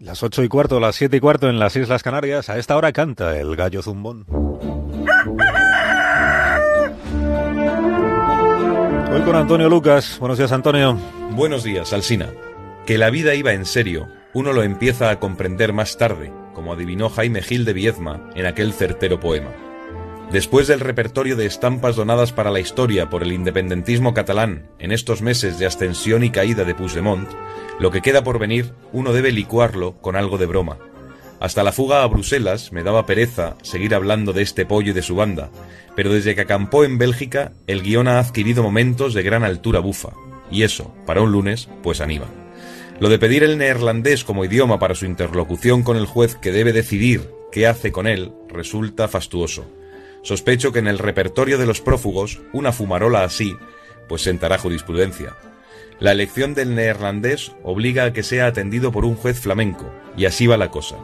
Las ocho y cuarto, las siete y cuarto en las Islas Canarias. A esta hora canta el gallo zumbón. Hoy con Antonio Lucas. Buenos días, Antonio. Buenos días, Alsina. Que la vida iba en serio, uno lo empieza a comprender más tarde, como adivinó Jaime Gil de Viezma en aquel certero poema. Después del repertorio de estampas donadas para la historia por el independentismo catalán en estos meses de ascensión y caída de Puigdemont, lo que queda por venir uno debe licuarlo con algo de broma. Hasta la fuga a Bruselas me daba pereza seguir hablando de este pollo y de su banda, pero desde que acampó en Bélgica el guion ha adquirido momentos de gran altura bufa, y eso, para un lunes, pues anima. Lo de pedir el neerlandés como idioma para su interlocución con el juez que debe decidir qué hace con él resulta fastuoso Sospecho que en el repertorio de los prófugos una fumarola así pues sentará jurisprudencia. La elección del neerlandés obliga a que sea atendido por un juez flamenco, y así va la cosa.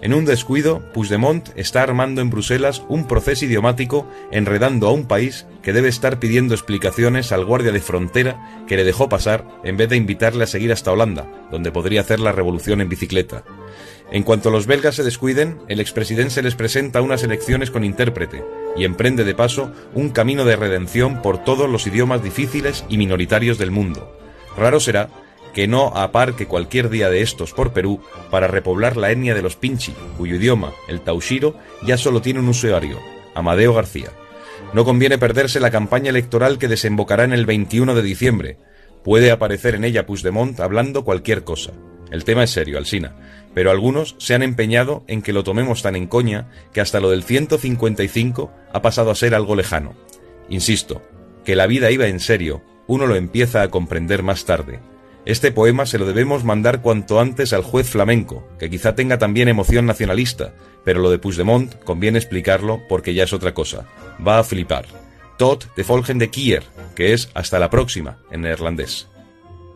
En un descuido, Puigdemont está armando en Bruselas un proceso idiomático enredando a un país que debe estar pidiendo explicaciones al guardia de frontera que le dejó pasar en vez de invitarle a seguir hasta Holanda, donde podría hacer la revolución en bicicleta. En cuanto los belgas se descuiden, el expresidente les presenta unas elecciones con intérprete y emprende de paso un camino de redención por todos los idiomas difíciles y minoritarios del mundo. Raro será que no aparque cualquier día de estos por Perú para repoblar la etnia de los Pinchi, cuyo idioma, el taushiro, ya solo tiene un usuario, Amadeo García. No conviene perderse la campaña electoral que desembocará en el 21 de diciembre. Puede aparecer en ella Puigdemont hablando cualquier cosa. El tema es serio, Alsina, pero algunos se han empeñado en que lo tomemos tan en coña que hasta lo del 155 ha pasado a ser algo lejano. Insisto, que la vida iba en serio, uno lo empieza a comprender más tarde. Este poema se lo debemos mandar cuanto antes al juez flamenco, que quizá tenga también emoción nacionalista, pero lo de Puigdemont conviene explicarlo porque ya es otra cosa. Va a flipar. Tot de Volgen de Kier, que es hasta la próxima en neerlandés.